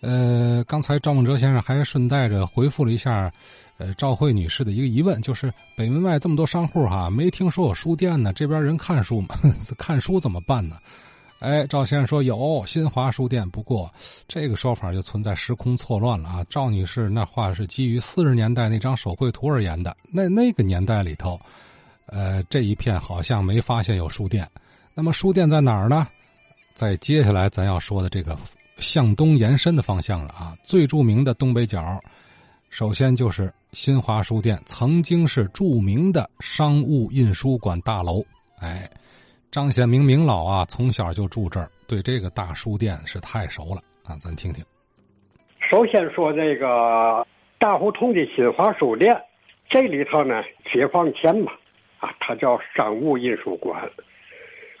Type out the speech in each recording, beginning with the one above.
呃，刚才赵梦哲先生还顺带着回复了一下，呃，赵慧女士的一个疑问，就是北门外这么多商户哈，没听说有书店呢，这边人看书吗？看书怎么办呢？哎，赵先生说有新华书店，不过这个说法就存在时空错乱了啊。赵女士那话是基于四十年代那张手绘图而言的，那那个年代里头，呃，这一片好像没发现有书店。那么书店在哪儿呢？在接下来咱要说的这个。向东延伸的方向了啊！最著名的东北角，首先就是新华书店，曾经是著名的商务印书馆大楼。哎，张显明明老啊，从小就住这儿，对这个大书店是太熟了啊！咱听听。首先说这个大胡同的新华书店，这里头呢，解放前嘛，啊，它叫商务印书馆。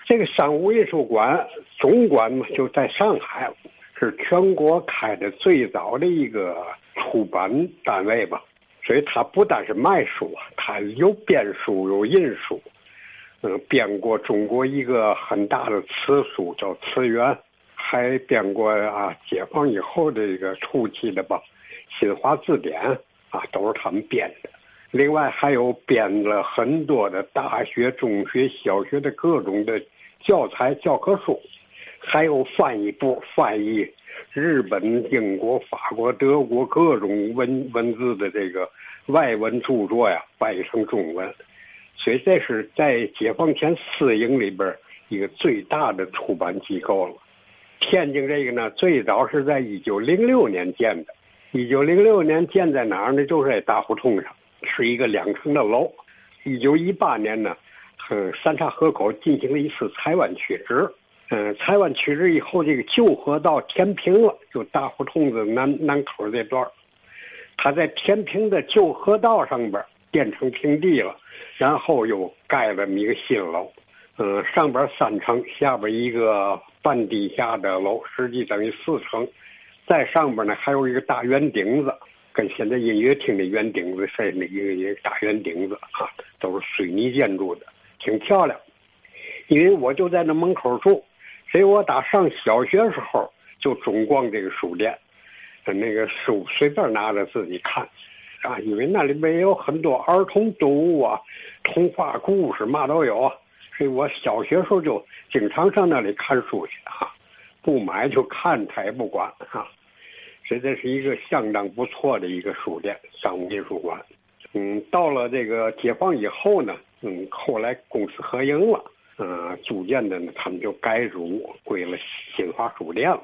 这个商务印书馆总馆嘛，就在上海。是全国开的最早的一个出版单位吧，所以它不但是卖书，它有编书有印书，嗯，编过中国一个很大的词书叫《词源》，还编过啊，解放以后的一个初期的吧，《新华字典》啊，都是他们编的。另外还有编了很多的大学、中学、小学的各种的教材教科书。还有翻译部翻译日本、英国、法国、德国各种文文字的这个外文著作呀，翻译成中文，所以这是在解放前私营里边一个最大的出版机构了。天津这个呢，最早是在一九零六年建的，一九零六年建在哪儿呢？就是在大胡同上，是一个两层的楼。一九一八年呢，和，三岔河口进行了一次台湾取址。嗯，台湾取址以后，这个旧河道填平了，就大胡同子南南口这段儿他在填平的旧河道上边变成平地了，然后又盖了一个新楼，嗯，上边三层，下边一个半地下的楼，实际等于四层，在上边呢还有一个大圆顶子，跟现在音乐厅的圆顶子似的，一个一个大圆顶子啊，都是水泥建筑的，挺漂亮。因为我就在那门口住。所以我打上小学时候就总逛这个书店，那个书随便拿着自己看，啊，因为那里面有很多儿童读物啊，童话故事嘛都有啊，所以我小学时候就经常上那里看书去啊，不买就看，他也不管啊，所以这是一个相当不错的一个书店，商务印书馆。嗯，到了这个解放以后呢，嗯，后来公私合营了。嗯，逐渐的呢，他们就改组归了新华书店了。